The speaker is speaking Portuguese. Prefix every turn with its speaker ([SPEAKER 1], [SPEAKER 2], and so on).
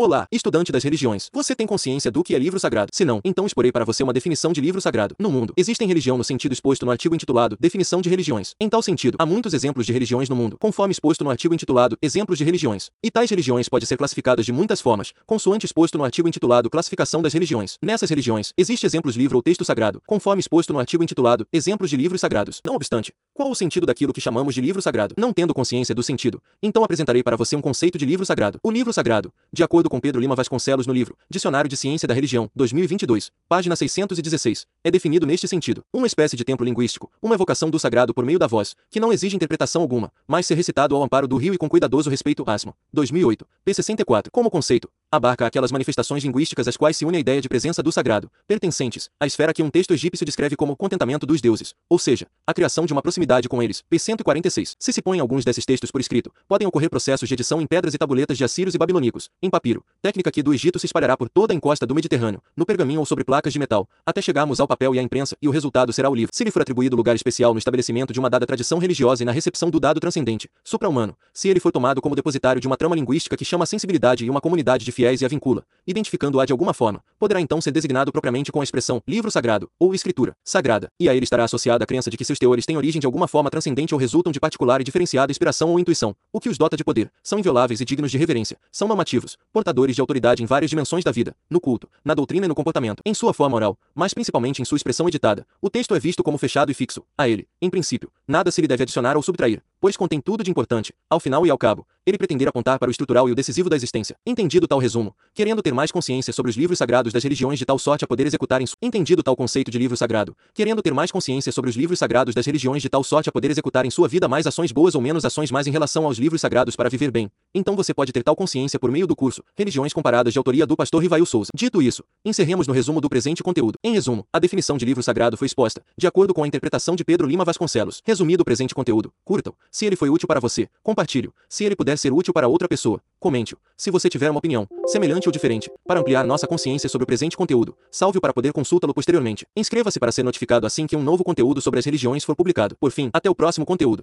[SPEAKER 1] Olá, estudante das religiões. Você tem consciência do que é livro sagrado? Se não, então exporei para você uma definição de livro sagrado. No mundo, existem religião no sentido exposto no artigo intitulado Definição de religiões. Em tal sentido, há muitos exemplos de religiões no mundo, conforme exposto no artigo intitulado Exemplos de religiões. E tais religiões podem ser classificadas de muitas formas, consoante exposto no artigo intitulado Classificação das religiões. Nessas religiões, existe exemplos livro ou texto sagrado, conforme exposto no artigo intitulado Exemplos de livros sagrados. Não obstante, qual o sentido daquilo que chamamos de livro sagrado? Não tendo consciência do sentido, então apresentarei para você um conceito de livro sagrado. O livro sagrado, de acordo com Pedro Lima Vasconcelos no livro Dicionário de Ciência da Religião, 2022, página 616, é definido neste sentido: uma espécie de templo linguístico, uma evocação do sagrado por meio da voz, que não exige interpretação alguma, mas ser recitado ao amparo do rio e com cuidadoso respeito. Asmo, 2008, p64. Como conceito, abarca aquelas manifestações linguísticas às quais se une a ideia de presença do sagrado, pertencentes à esfera que um texto egípcio descreve como contentamento dos deuses, ou seja, a criação de uma proximidade com eles. P146. Se se põem alguns desses textos por escrito, podem ocorrer processos de edição em pedras e tabuletas de assírios e babilônicos, em papiro, técnica que do Egito se espalhará por toda a encosta do Mediterrâneo, no pergaminho ou sobre placas de metal, até chegarmos ao papel e à imprensa, e o resultado será o livro. Se lhe for atribuído lugar especial no estabelecimento de uma dada tradição religiosa e na recepção do dado transcendente, supra-humano, se ele for tomado como depositário de uma trama linguística que chama a sensibilidade e uma comunidade de fiéis e a vincula, identificando-a de alguma forma, poderá então ser designado propriamente com a expressão livro sagrado ou escritura sagrada, e a ele estará associada a crença de que seus teores têm origem de alguma forma transcendente ou resultam de particular e diferenciada inspiração ou intuição, o que os dota de poder, são invioláveis e dignos de reverência, são normativos, portadores de autoridade em várias dimensões da vida, no culto, na doutrina e no comportamento, em sua forma oral, mas principalmente em sua expressão editada. O texto é visto como fechado e fixo. A ele, em princípio, nada se lhe deve adicionar ou subtrair, pois contém tudo de importante, ao final e ao cabo, ele pretender apontar para o estrutural e o decisivo da existência. Entendido tal resumo, querendo ter mais consciência sobre os livros sagrados das religiões de tal sorte a poder executar em su... Entendido tal conceito de livro sagrado, querendo ter mais consciência sobre os livros sagrados das religiões de tal sorte a poder executar em sua vida mais ações boas ou menos ações mais em relação aos livros sagrados para viver bem, então você pode ter tal consciência por meio do curso Religiões Comparadas de autoria do pastor Rivail Souza. Dito isso, encerremos no resumo do presente conteúdo. Em resumo, a definição de livro sagrado foi exposta, de acordo com a interpretação de Pedro Lima Vasconcelos. Resumido o presente conteúdo, curtam. Se ele foi útil para você, compartilhe. Se ele puder ser útil para outra pessoa, comente-o. Se você tiver uma opinião, semelhante ou diferente, para ampliar nossa consciência sobre o presente conteúdo, salve-o para poder consultá-lo posteriormente. Inscreva-se para ser notificado assim que um novo conteúdo sobre as religiões for publicado. Por fim, até o próximo conteúdo.